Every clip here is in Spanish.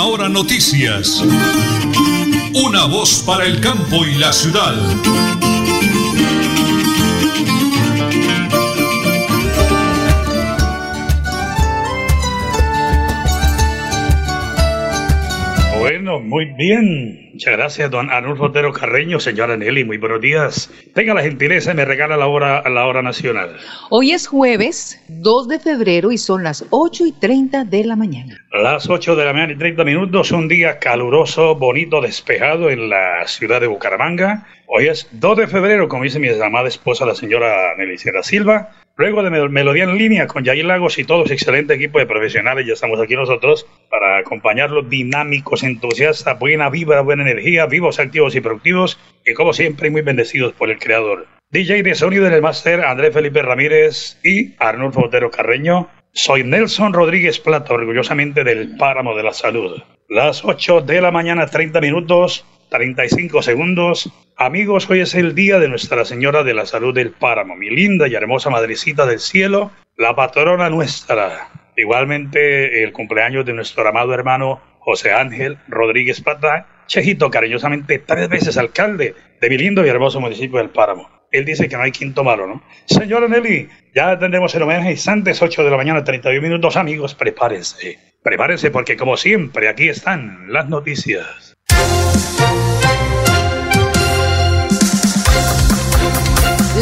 Última Hora Noticias. Una voz para el campo y la ciudad. Bueno, muy bien. Muchas gracias, don Arnulfo Otero Carreño, señora Nelly. Muy buenos días. Tenga la gentileza y me regala la hora, la hora nacional. Hoy es jueves 2 de febrero y son las 8 y 30 de la mañana. Las 8 de la mañana y 30 minutos, un día caluroso, bonito, despejado en la ciudad de Bucaramanga. Hoy es 2 de febrero, como dice mi amada esposa, la señora Nelly Sierra Silva. Luego de Melodía en línea con Yair Lagos y todo su excelente equipo de profesionales, ya estamos aquí nosotros para acompañarlos dinámicos, entusiastas, buena vibra, buena energía, vivos, activos y productivos, y como siempre muy bendecidos por el Creador. DJ de sonido en el máster, Andrés Felipe Ramírez y Arnulfo Otero Carreño. Soy Nelson Rodríguez Plata, orgullosamente del Páramo de la Salud. Las 8 de la mañana, 30 minutos, 35 segundos. Amigos, hoy es el día de Nuestra Señora de la Salud del Páramo, mi linda y hermosa madrecita del cielo, la patrona nuestra. Igualmente el cumpleaños de nuestro amado hermano José Ángel Rodríguez Plata, Chejito, cariñosamente tres veces alcalde de mi lindo y hermoso municipio del Páramo. Él dice que no hay quinto malo, ¿no? Señora Nelly, ya tendremos el homenaje instantes, 8 de la mañana, 31 minutos. Amigos, prepárense. Prepárense porque, como siempre, aquí están las noticias.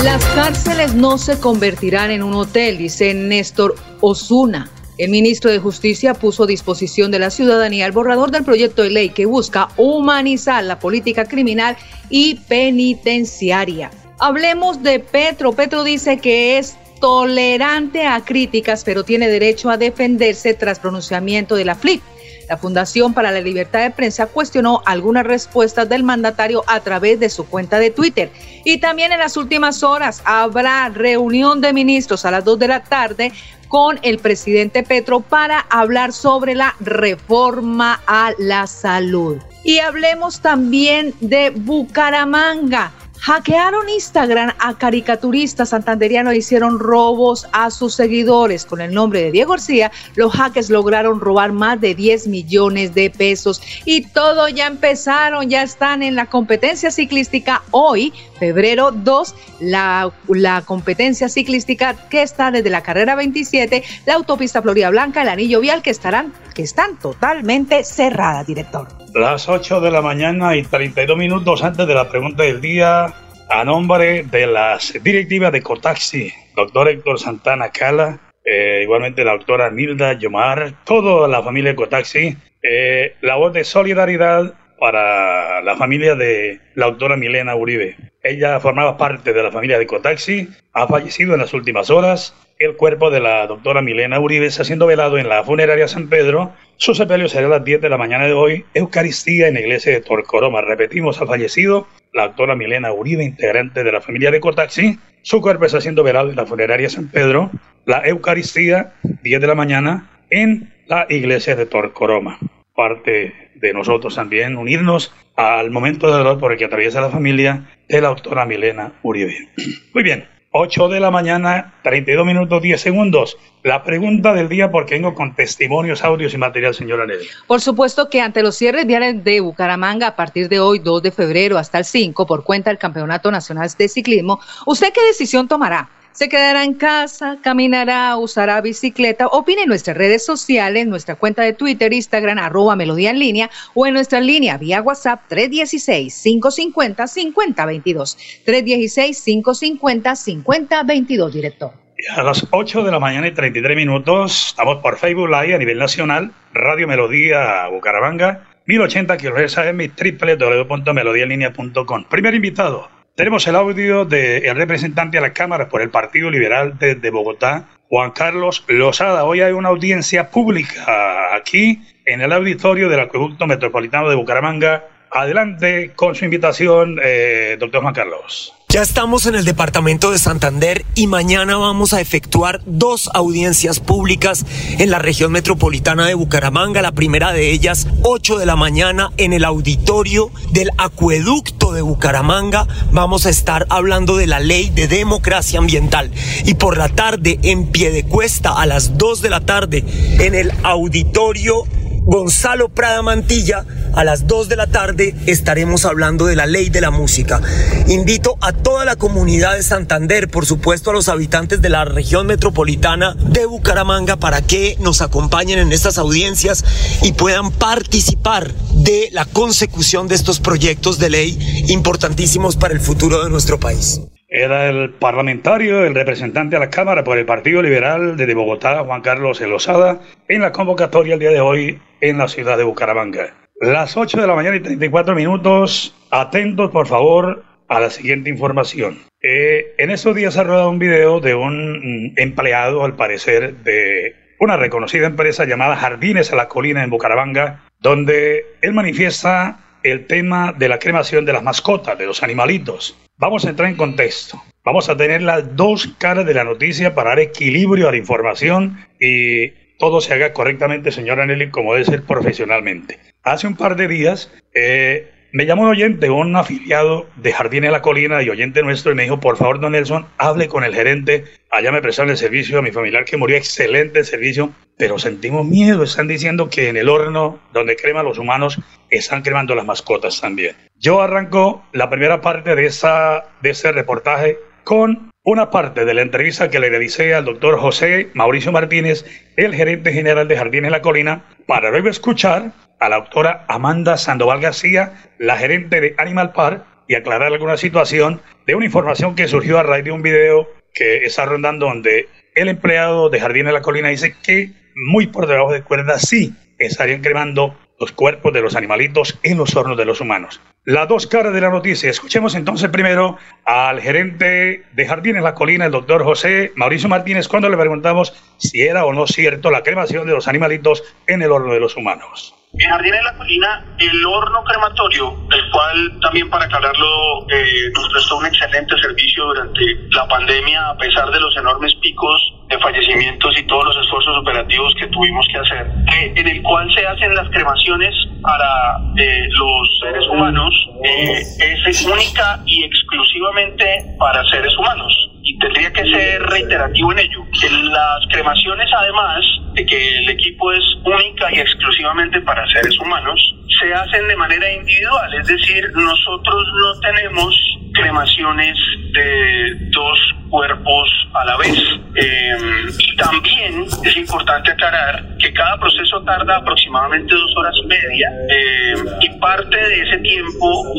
Las cárceles no se convertirán en un hotel, dice Néstor Osuna. El ministro de Justicia puso a disposición de la ciudadanía el borrador del proyecto de ley que busca humanizar la política criminal y penitenciaria. Hablemos de Petro. Petro dice que es tolerante a críticas, pero tiene derecho a defenderse tras pronunciamiento de la FLIP. La Fundación para la Libertad de Prensa cuestionó algunas respuestas del mandatario a través de su cuenta de Twitter. Y también en las últimas horas habrá reunión de ministros a las 2 de la tarde con el presidente Petro para hablar sobre la reforma a la salud. Y hablemos también de Bucaramanga. Hackearon Instagram a caricaturistas santanderianos e hicieron robos a sus seguidores. Con el nombre de Diego García, los hackers lograron robar más de 10 millones de pesos. Y todo ya empezaron, ya están en la competencia ciclística. Hoy, febrero 2, la, la competencia ciclística que está desde la carrera 27, la autopista Florida Blanca, el anillo vial, que, estarán, que están totalmente cerradas, director. Las 8 de la mañana y 32 minutos antes de la pregunta del día, a nombre de las directivas de Cotaxi, doctor Héctor Santana Cala, eh, igualmente la doctora Nilda Yomar, toda la familia de Cotaxi, eh, la voz de solidaridad para la familia de la doctora Milena Uribe. Ella formaba parte de la familia de Cotaxi, ha fallecido en las últimas horas. El cuerpo de la doctora Milena Uribe está siendo velado en la funeraria San Pedro. Su sepelio será a las 10 de la mañana de hoy. Eucaristía en la iglesia de Torcoroma. Repetimos, ha fallecido la doctora Milena Uribe, integrante de la familia de Cotaxi. Su cuerpo está siendo velado en la funeraria San Pedro. La Eucaristía, 10 de la mañana, en la iglesia de Torcoroma. Parte de nosotros también unirnos al momento de dolor por el que atraviesa la familia de la doctora Milena Uribe. Muy bien, 8 de la mañana, 32 minutos 10 segundos. La pregunta del día, porque vengo con testimonios, audios y material, señora Nelly. Por supuesto que ante los cierres viales de Bucaramanga a partir de hoy, 2 de febrero hasta el 5, por cuenta del Campeonato Nacional de Ciclismo, ¿usted qué decisión tomará? Se quedará en casa, caminará, usará bicicleta. Opine en nuestras redes sociales, nuestra cuenta de Twitter, Instagram, arroba Melodía en línea o en nuestra línea vía WhatsApp 316-550-5022. 316-550-5022, director. A las 8 de la mañana y 33 minutos, estamos por Facebook Live a nivel nacional, Radio Melodía Bucaramanga, 1080 kHz AM, www.melodiaenlinea.com. Primer invitado, tenemos el audio del representante a la Cámara por el Partido Liberal de, de, Bogotá, Juan Carlos Lozada. Hoy hay una audiencia pública aquí en el auditorio del Acueducto Metropolitano de Bucaramanga. Adelante con su invitación, eh, doctor Juan Carlos. Ya estamos en el departamento de Santander y mañana vamos a efectuar dos audiencias públicas en la región metropolitana de Bucaramanga. La primera de ellas, 8 de la mañana, en el auditorio del acueducto de Bucaramanga. Vamos a estar hablando de la ley de democracia ambiental. Y por la tarde, en pie de cuesta, a las 2 de la tarde, en el auditorio Gonzalo Prada Mantilla, a las 2 de la tarde estaremos hablando de la ley de la música. Invito a toda la comunidad de Santander, por supuesto a los habitantes de la región metropolitana de Bucaramanga, para que nos acompañen en estas audiencias y puedan participar de la consecución de estos proyectos de ley importantísimos para el futuro de nuestro país. Era el parlamentario, el representante a la Cámara por el Partido Liberal de Bogotá, Juan Carlos Elosada, en la convocatoria el día de hoy en la ciudad de Bucaramanga. Las 8 de la mañana y 34 minutos. Atentos, por favor, a la siguiente información. Eh, en estos días ha rodado un video de un empleado, al parecer, de una reconocida empresa llamada Jardines a la Colina en Bucaramanga, donde él manifiesta el tema de la cremación de las mascotas, de los animalitos. Vamos a entrar en contexto. Vamos a tener las dos caras de la noticia para dar equilibrio a la información y todo se haga correctamente, señora Nelly, como debe ser profesionalmente. Hace un par de días eh, me llamó un oyente, un afiliado de Jardín de la Colina y oyente nuestro, y me dijo, por favor, don Nelson, hable con el gerente. Allá me prestaron el servicio a mi familiar que murió, excelente servicio, pero sentimos miedo. Están diciendo que en el horno donde creman los humanos están cremando las mascotas también. Yo arranco la primera parte de ese reportaje con una parte de la entrevista que le realicé al doctor José Mauricio Martínez, el gerente general de Jardines La Colina, para luego escuchar a la doctora Amanda Sandoval García, la gerente de Animal Park, y aclarar alguna situación de una información que surgió a raíz de un video que está rondando donde el empleado de Jardines La Colina dice que muy por debajo de cuerda sí estarían cremando los cuerpos de los animalitos en los hornos de los humanos. Las dos caras de la noticia. Escuchemos entonces primero al gerente de Jardines La Colina, el doctor José Mauricio Martínez, cuando le preguntamos si era o no cierto la cremación de los animalitos en el horno de los humanos. En Jardines La Colina, el horno crematorio, el cual también para aclararlo eh, nos prestó un excelente servicio durante la pandemia, a pesar de los enormes picos de fallecimientos y todos los esfuerzos operativos que tuvimos que hacer, eh, en el cual se hacen las cremaciones para eh, los seres humanos, es única y exclusivamente para seres humanos y tendría que ser reiterativo en ello. Las cremaciones, además de que el equipo es única y exclusivamente para seres humanos, se hacen de manera individual, es decir, nosotros no tenemos cremaciones de dos cuerpos a la vez. Em, y también es importante aclarar que cada proceso tarda aproximadamente dos horas y media em, y parte de ese tiempo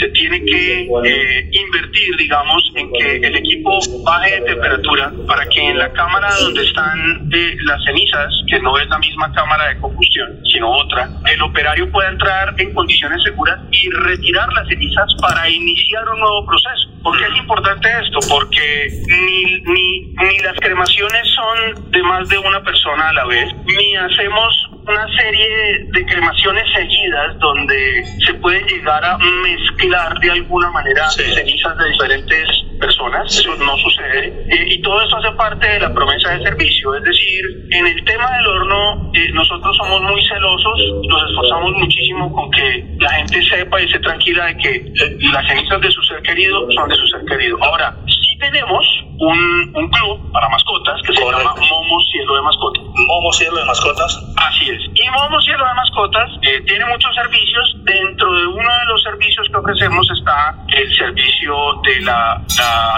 se tiene que eh, invertir, digamos, en que el equipo baje de temperatura para que en la cámara donde están eh, las cenizas, que no es la misma cámara de combustión, sino otra, el operario pueda entrar en condiciones seguras y retirar las cenizas para iniciar un nuevo proceso. ¿Por qué es importante esto? Porque ni, ni, ni las cremaciones son de más de una persona a la vez, ni hacemos una serie de cremaciones seguidas donde se puede llegar a mezclar de alguna manera cenizas de diferentes personas, eso no sucede, eh, y todo eso hace parte de la promesa de servicio, es decir, en el tema del horno eh, nosotros somos muy celosos, nos esforzamos muchísimo con que la gente sepa y esté tranquila de que eh, las cenizas de su ser querido son de su ser querido. Ahora, sí tenemos un, un club para mascotas que se llama Momo Cielo de Mascotas. Momo Cielo de Mascotas. Así es. Y Momo Cielo de Mascotas tiene muchos servicios. Dentro de uno de los servicios que ofrecemos está el servicio de la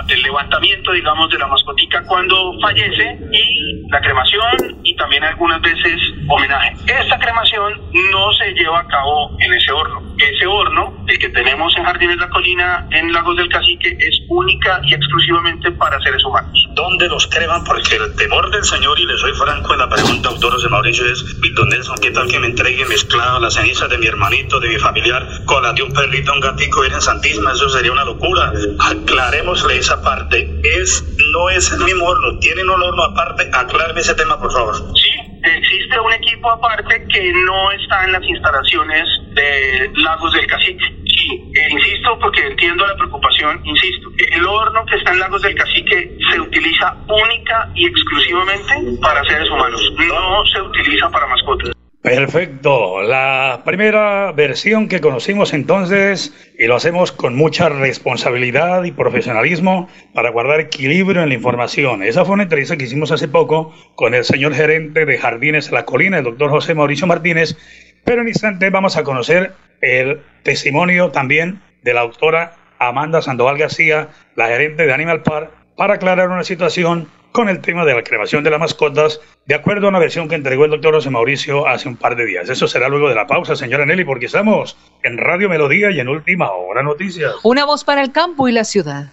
del levantamiento, digamos, de la mascotica cuando fallece y la cremación y también algunas veces homenaje. Esta cremación no se lleva a cabo en ese horno. Ese horno, el que tenemos en Jardines de la Colina, en Lagos del Cacique, es única y exclusivamente para seres humanos. ¿Dónde los creman? Porque el temor del Señor, y le soy franco en la pregunta, autor José Mauricio, es, Don Nelson, ¿qué tal que me entregue mezclado las cenizas de mi hermanito, de mi familiar, con las de un perrito, un gatico, Virgen Santísima? Eso sería una locura. Aclarémosle esa parte. Es, no es el mismo horno, tienen un horno aparte. Acláreme ese tema, por favor. Sí, existe un equipo aparte que no está en las instalaciones de Lagos del Cacique. Sí, eh, insisto porque entiendo la preocupación, insisto, el horno que está en Lagos del Cacique se utiliza única y exclusivamente para seres humanos, no se utiliza para mascotas. Perfecto. La primera versión que conocimos entonces, y lo hacemos con mucha responsabilidad y profesionalismo para guardar equilibrio en la información. Esa fue una entrevista que hicimos hace poco con el señor gerente de Jardines la Colina, el doctor José Mauricio Martínez. Pero en instante vamos a conocer el testimonio también de la autora Amanda Sandoval García, la gerente de Animal Park, para aclarar una situación con el tema de la cremación de las mascotas, de acuerdo a una versión que entregó el doctor José Mauricio hace un par de días. Eso será luego de la pausa, señora Nelly, porque estamos en Radio Melodía y en Última Hora Noticias. Una voz para el campo y la ciudad.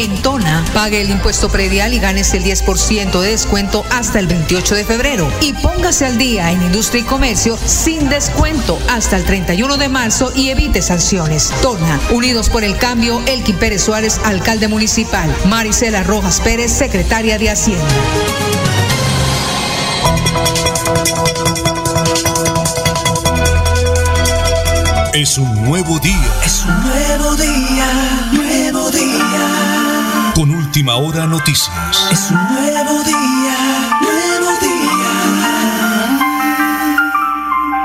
En Tona, pague el impuesto predial y ganes el 10% de descuento hasta el 28 de febrero. Y póngase al día en industria y comercio sin descuento hasta el 31 de marzo y evite sanciones. Tona, Unidos por el Cambio, Elkin Pérez Suárez, alcalde municipal. Marisela Rojas Pérez, secretaria de Hacienda. Es un nuevo día. Es un nuevo día, nuevo día. Última hora noticias. Es un nuevo día, nuevo día.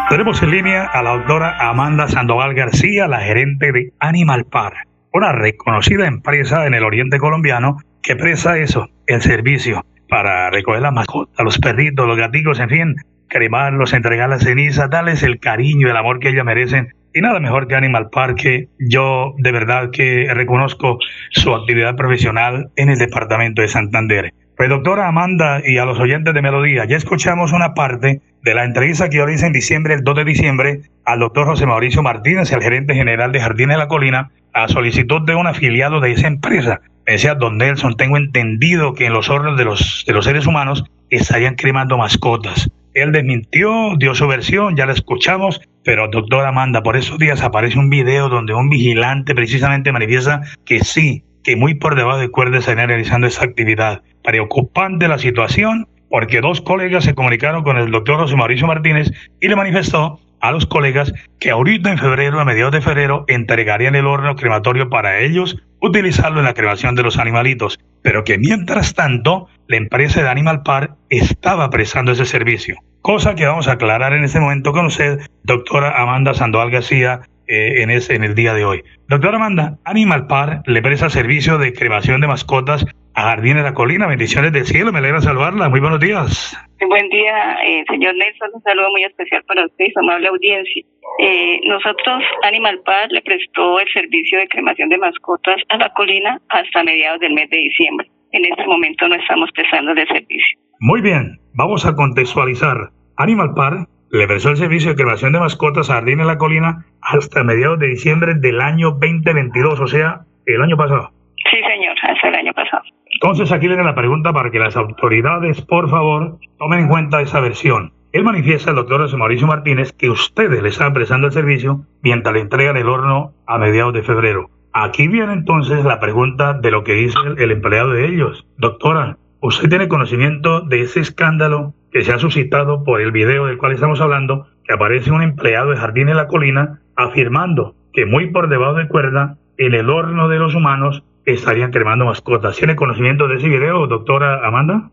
Tenemos en línea a la doctora Amanda Sandoval García, la gerente de Animal Par, una reconocida empresa en el oriente colombiano que presta eso, el servicio para recoger las mascotas, los perritos, los gaticos, en fin, cremarlos, entregar la ceniza, darles el cariño, el amor que ellas merecen. Y nada mejor que Animal Park, yo de verdad que reconozco su actividad profesional en el departamento de Santander. Pues doctora Amanda y a los oyentes de Melodía, ya escuchamos una parte de la entrevista que yo hice en diciembre, el 2 de diciembre, al doctor José Mauricio Martínez, el gerente general de Jardines de la Colina, a solicitud de un afiliado de esa empresa. Me decía, don Nelson, tengo entendido que en los hornos de los, de los seres humanos estarían cremando mascotas. Él desmintió, dio su versión, ya la escuchamos, pero doctora Amanda, por esos días aparece un video donde un vigilante precisamente manifiesta que sí, que muy por debajo de cuerda estarían realizando esa actividad. Preocupante la situación, porque dos colegas se comunicaron con el doctor José Mauricio Martínez y le manifestó a los colegas que ahorita en febrero, a mediados de febrero, entregarían el horno crematorio para ellos utilizarlo en la cremación de los animalitos, pero que mientras tanto la empresa de Animal Park estaba prestando ese servicio. Cosa que vamos a aclarar en este momento con usted, doctora Amanda Sandoval García, eh, en, ese, en el día de hoy. Doctora Amanda, Animal Park le presta servicio de cremación de mascotas a Jardines de la Colina. Bendiciones del cielo, me alegra saludarla. Muy buenos días. Buen día, eh, señor Nelson. Un saludo muy especial para usted y su amable audiencia. Eh, nosotros, Animal Park, le prestó el servicio de cremación de mascotas a la colina hasta mediados del mes de diciembre. En este momento no estamos prestando el servicio. Muy bien, vamos a contextualizar. Animal Park le prestó el servicio de cremación de mascotas a Jardines de la Colina hasta mediados de diciembre del año 2022, o sea, el año pasado. Sí, señor, hasta el año pasado. Entonces aquí viene la pregunta para que las autoridades, por favor, tomen en cuenta esa versión. Él manifiesta, el doctor José Mauricio Martínez, que ustedes le están prestando el servicio mientras le entregan el horno a mediados de febrero. Aquí viene entonces la pregunta de lo que dice el, el empleado de ellos. Doctora, ¿usted tiene conocimiento de ese escándalo que se ha suscitado por el video del cual estamos hablando, que aparece un empleado de Jardín de la Colina afirmando que muy por debajo de cuerda, en el horno de los humanos, estarían cremando mascotas. ¿Tiene conocimiento de ese video, doctora Amanda?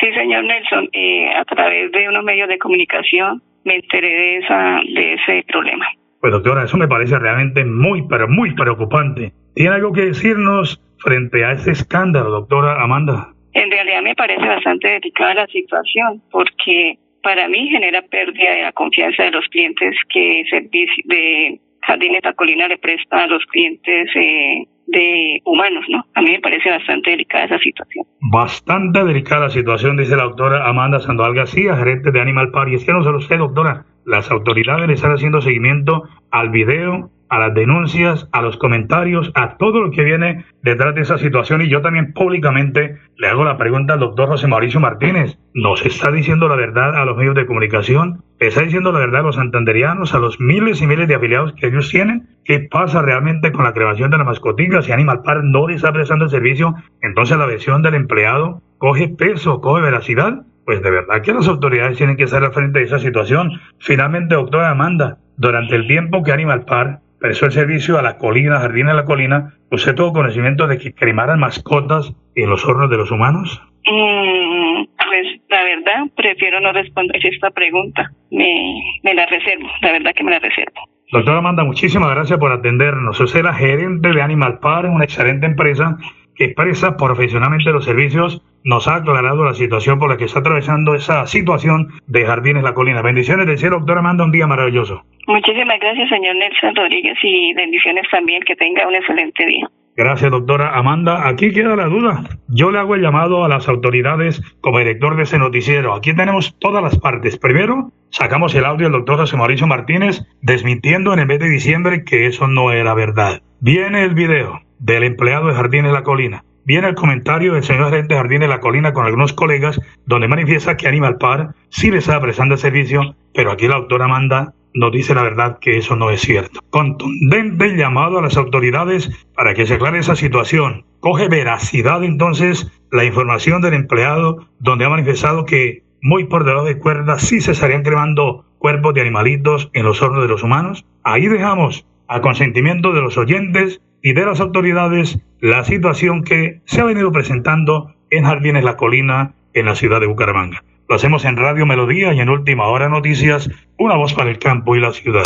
Sí, señor Nelson, eh, a través de unos medios de comunicación me enteré de, esa, de ese problema. Pues doctora, eso me parece realmente muy, pero muy preocupante. ¿Tiene algo que decirnos frente a ese escándalo, doctora Amanda? En realidad me parece bastante delicada la situación porque para mí genera pérdida de la confianza de los clientes que servicio de Jardines Colina le presta a los clientes eh, de humanos, ¿no? A mí me parece bastante delicada esa situación. Bastante delicada la situación, dice la doctora Amanda Sandoval García, gerente de Animal Party. Es que no solo usted, doctora, las autoridades le están haciendo seguimiento al video a las denuncias, a los comentarios, a todo lo que viene detrás de esa situación. Y yo también públicamente le hago la pregunta al doctor José Mauricio Martínez. ¿Nos está diciendo la verdad a los medios de comunicación? ¿Está diciendo la verdad a los santanderianos, a los miles y miles de afiliados que ellos tienen? ¿Qué pasa realmente con la creación de las mascotillas? Si Animal Park no le está prestando el servicio, entonces la versión del empleado coge peso, coge veracidad. Pues de verdad que las autoridades tienen que estar frente de esa situación. Finalmente, doctora Amanda, durante el tiempo que Animal Park prestó el servicio a la colina, Jardín de la Colina, ¿usted tuvo conocimiento de que cremaran mascotas en los hornos de los humanos? Mm, pues la verdad, prefiero no responder esta pregunta. Me, me la reservo, la verdad que me la reservo. Doctora Amanda, muchísimas gracias por atendernos. Usted es la gerente de Animal Park, una excelente empresa que presta profesionalmente los servicios. Nos ha aclarado la situación por la que está atravesando esa situación de Jardines La Colina. Bendiciones del cielo, doctora Amanda, un día maravilloso. Muchísimas gracias, señor Nelson Rodríguez, y bendiciones también. Que tenga un excelente día. Gracias, doctora Amanda. Aquí queda la duda. Yo le hago el llamado a las autoridades como director de ese noticiero. Aquí tenemos todas las partes. Primero, sacamos el audio del doctor José Mauricio Martínez desmintiendo en el mes de diciembre que eso no era verdad. Viene el video del empleado de Jardines La Colina. Viene el comentario del señor gerente de Jardines La Colina con algunos colegas donde manifiesta que Animal Par sí le está prestando el servicio, pero aquí la doctora Amanda nos dice la verdad que eso no es cierto. Contundente llamado a las autoridades para que se aclare esa situación. Coge veracidad entonces la información del empleado donde ha manifestado que muy por debajo de cuerda sí se estarían cremando cuerpos de animalitos en los hornos de los humanos. Ahí dejamos a consentimiento de los oyentes y de las autoridades la situación que se ha venido presentando en Jardines La Colina en la ciudad de Bucaramanga. Lo hacemos en Radio Melodía y en Última Hora Noticias, una voz para el campo y la ciudad.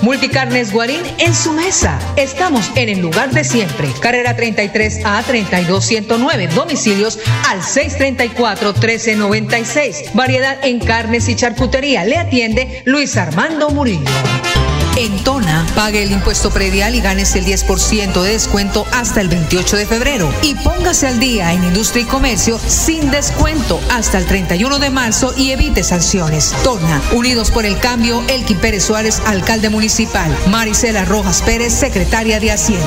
Multicarnes Guarín en su mesa. Estamos en el lugar de siempre. Carrera 33 a 32109. Domicilios al 634 1396. Variedad en carnes y charcutería. Le atiende Luis Armando Murillo. En Tona, pague el impuesto predial y ganes el 10% de descuento hasta el 28 de febrero. Y póngase al día en industria y comercio sin descuento hasta el 31 de marzo y evite sanciones. Tona, Unidos por el Cambio, Elkin Pérez Suárez, alcalde municipal. Marisela Rojas Pérez, secretaria de Hacienda.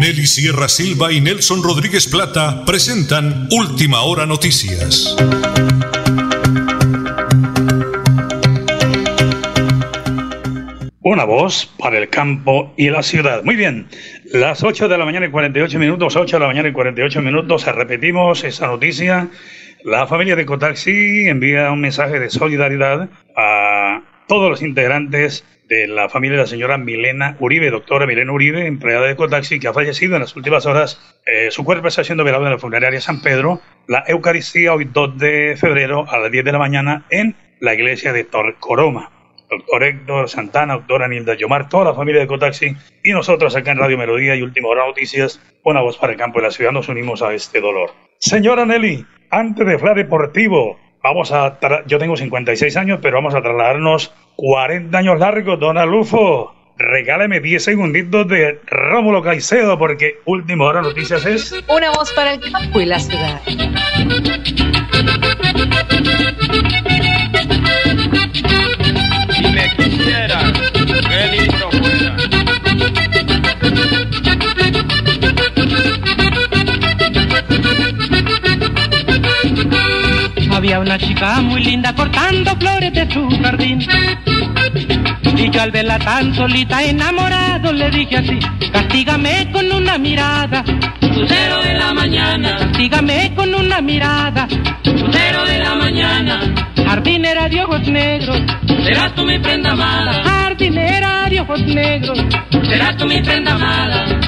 Nelly Sierra Silva y Nelson Rodríguez Plata presentan Última Hora Noticias. Una voz para el campo y la ciudad. Muy bien, las 8 de la mañana y 48 minutos, 8 de la mañana y 48 minutos, repetimos esa noticia. La familia de Cotaxi envía un mensaje de solidaridad a todos los integrantes de la familia de la señora Milena Uribe, doctora Milena Uribe, empleada de Cotaxi, que ha fallecido en las últimas horas. Eh, su cuerpo está siendo velado en la funeraria San Pedro. La Eucaristía hoy 2 de febrero a las 10 de la mañana en la iglesia de Torcoroma. Doctor Héctor Santana, doctora Nilda Yomar, toda la familia de Cotaxi y nosotros acá en Radio Melodía y Última Hora Noticias, una voz para el campo de la ciudad, nos unimos a este dolor. Señora Nelly, antes de Fla Deportivo, vamos a. Yo tengo 56 años, pero vamos a trasladarnos 40 años largos, don Alufo. Regáleme 10 segunditos de Rómulo Caicedo, porque última hora noticias es. Una voz para el campo y la ciudad. Había una chica muy linda cortando flores de su jardín. Y yo al verla tan solita enamorado le dije así, castígame con una mirada. Lucero de la mañana, Castígame con una mirada. lucero de la mañana, Jardinera de ojos negros, serás tú mi prenda amada, jardinera de ojos negros. serás tú mi prenda amada.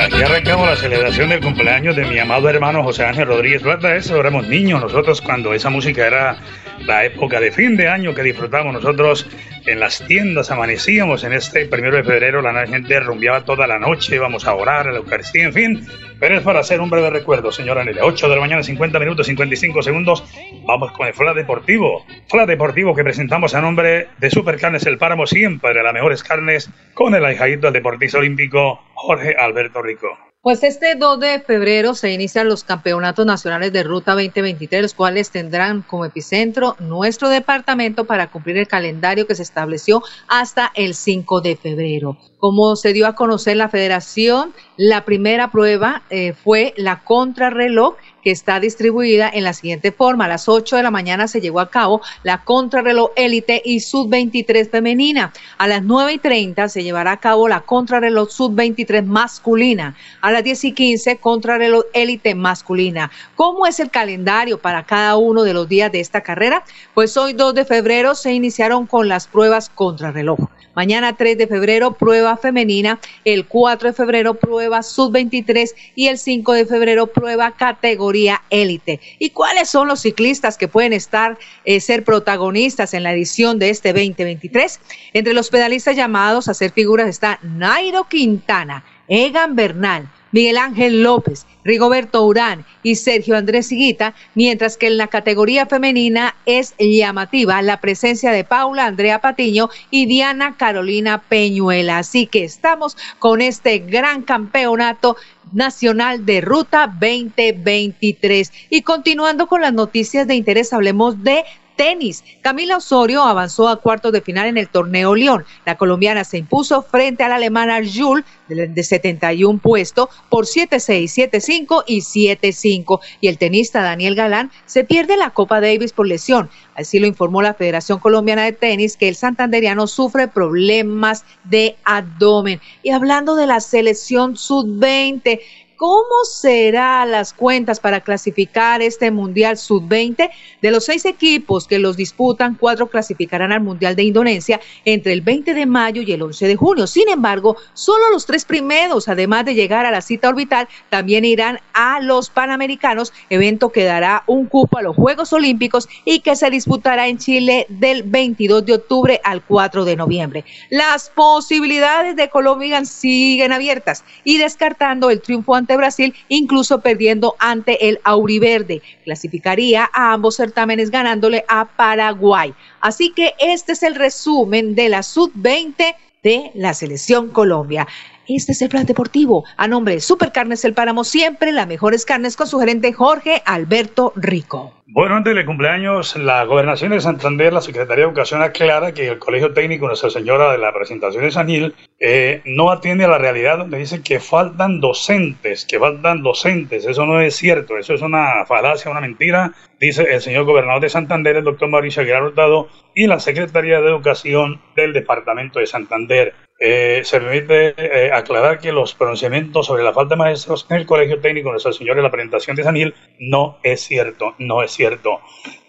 Aquí arrancamos la celebración del cumpleaños de mi amado hermano José Ángel Rodríguez Plata. Eso éramos niños nosotros cuando esa música era la época de fin de año que disfrutamos nosotros en las tiendas. Amanecíamos en este primero de febrero, la gente rumbeaba toda la noche, íbamos a orar a la Eucaristía, en fin. Pero es para hacer un breve recuerdo, señora Nelia. 8 de la mañana, 50 minutos, 55 segundos. Vamos con el Fla Deportivo. Fla Deportivo que presentamos a nombre de Supercarnes El Páramo, siempre las mejores carnes, con el ahijadito del deportista olímpico Jorge Alberto Rico. Pues este 2 de febrero se inician los campeonatos nacionales de Ruta 2023, los cuales tendrán como epicentro nuestro departamento para cumplir el calendario que se estableció hasta el 5 de febrero. Como se dio a conocer la federación, la primera prueba eh, fue la contrarreloj que está distribuida en la siguiente forma. A las 8 de la mañana se llevó a cabo la contrarreloj élite y sub-23 femenina. A las 9 y 30 se llevará a cabo la contrarreloj sub-23 masculina. A las 10 y 15 contrarreloj élite masculina. ¿Cómo es el calendario para cada uno de los días de esta carrera? Pues hoy 2 de febrero se iniciaron con las pruebas contrarreloj. Mañana 3 de febrero, prueba femenina. El 4 de febrero, prueba sub-23. Y el 5 de febrero, prueba categoría élite. ¿Y cuáles son los ciclistas que pueden estar, eh, ser protagonistas en la edición de este 2023? Entre los pedalistas llamados a ser figuras está Nairo Quintana, Egan Bernal, Miguel Ángel López, Rigoberto Urán y Sergio Andrés Higuita, mientras que en la categoría femenina es llamativa la presencia de Paula Andrea Patiño y Diana Carolina Peñuela. Así que estamos con este gran campeonato nacional de ruta 2023. Y continuando con las noticias de interés, hablemos de tenis. Camila Osorio avanzó a cuartos de final en el torneo León. La colombiana se impuso frente a la alemana Jules de, de 71 puesto por 7-6, 7-5 y 7-5. Y el tenista Daniel Galán se pierde la Copa Davis por lesión. Así lo informó la Federación Colombiana de Tenis que el santanderiano sufre problemas de abdomen. Y hablando de la selección sub-20, ¿Cómo serán las cuentas para clasificar este Mundial Sub-20? De los seis equipos que los disputan, cuatro clasificarán al Mundial de Indonesia entre el 20 de mayo y el 11 de junio. Sin embargo, solo los tres primeros, además de llegar a la cita orbital, también irán a los Panamericanos, evento que dará un cupo a los Juegos Olímpicos y que se disputará en Chile del 22 de octubre al 4 de noviembre. Las posibilidades de Colombia siguen abiertas y descartando el triunfo ante Brasil, incluso perdiendo ante el Auriverde. Clasificaría a ambos certámenes ganándole a Paraguay. Así que este es el resumen de la Sub-20 de la Selección Colombia. Este es el plan deportivo. A nombre de Supercarnes El Páramo, siempre las mejores carnes con su gerente Jorge Alberto Rico. Bueno, antes del cumpleaños, la Gobernación de Santander, la Secretaría de Educación aclara que el Colegio Técnico Nuestra Señora de la Presentación de San Gil eh, no atiende a la realidad donde dice que faltan docentes, que faltan docentes. Eso no es cierto, eso es una falacia, una mentira, dice el señor gobernador de Santander, el doctor Mauricio Aguilar Hurtado, y la Secretaría de Educación del Departamento de Santander. Eh, se permite eh, aclarar que los pronunciamientos sobre la falta de maestros en el Colegio Técnico Nuestra Señora de la Presentación de San Gil no es cierto, no es cierto.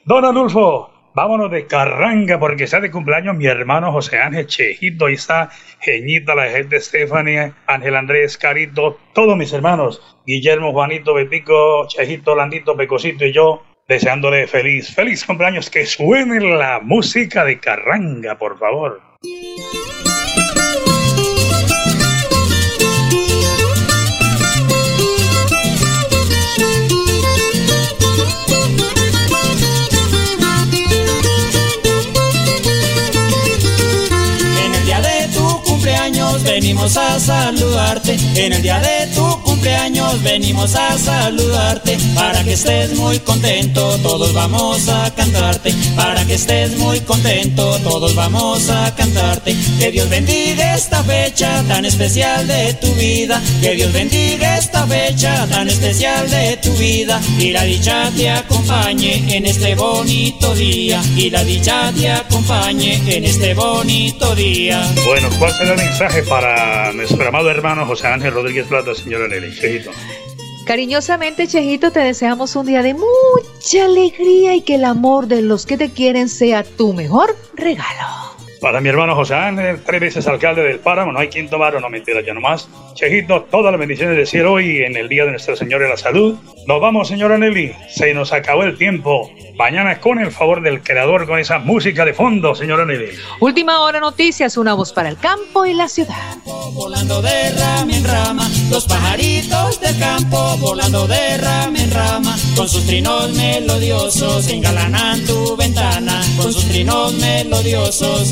Don Adolfo, vámonos de carranga porque está de cumpleaños mi hermano José Ángel Chejito, ahí está Geñita, la gente Stephanie, Ángel Andrés, Carito, todos mis hermanos, Guillermo, Juanito, Betico, Chejito, Landito, Pecosito y yo, deseándole feliz, feliz cumpleaños, que suene la música de Carranga, por favor. En el día de tu cumpleaños venimos a saludarte. En el día de tu cumpleaños venimos a saludarte. Para que estés muy contento, todos vamos a cantarte. Para que estés muy contento, todos vamos a cantarte. Que Dios bendiga esta fecha tan especial de tu vida. Que Dios bendiga esta fecha tan especial de tu vida. Y la dicha te acompañe en este bonito día. Y la dicha te acompañe en este bonito día. Bueno, ¿cuál será el mensaje para nuestro amado hermano José Ángel Rodríguez Plata, señora Nelly? Cariñosamente, Chejito, te deseamos un día de mucha alegría y que el amor de los que te quieren sea tu mejor regalo. Para mi hermano José Ángel, tres veces alcalde del Páramo, no hay quien tomar o no mentira, ya nomás. Chejito, todas las bendiciones de cielo hoy en el Día de Nuestra Señora de la Salud. Nos vamos, señora Nelly, se nos acabó el tiempo. Mañana con el favor del creador con esa música de fondo, señora Nelly. Última hora noticias, una voz para el campo y la ciudad. Volando de rama en rama, los pajaritos del campo volando de rama en rama, con sus trinos melodiosos engalanan tu ventana, con sus trinos melodiosos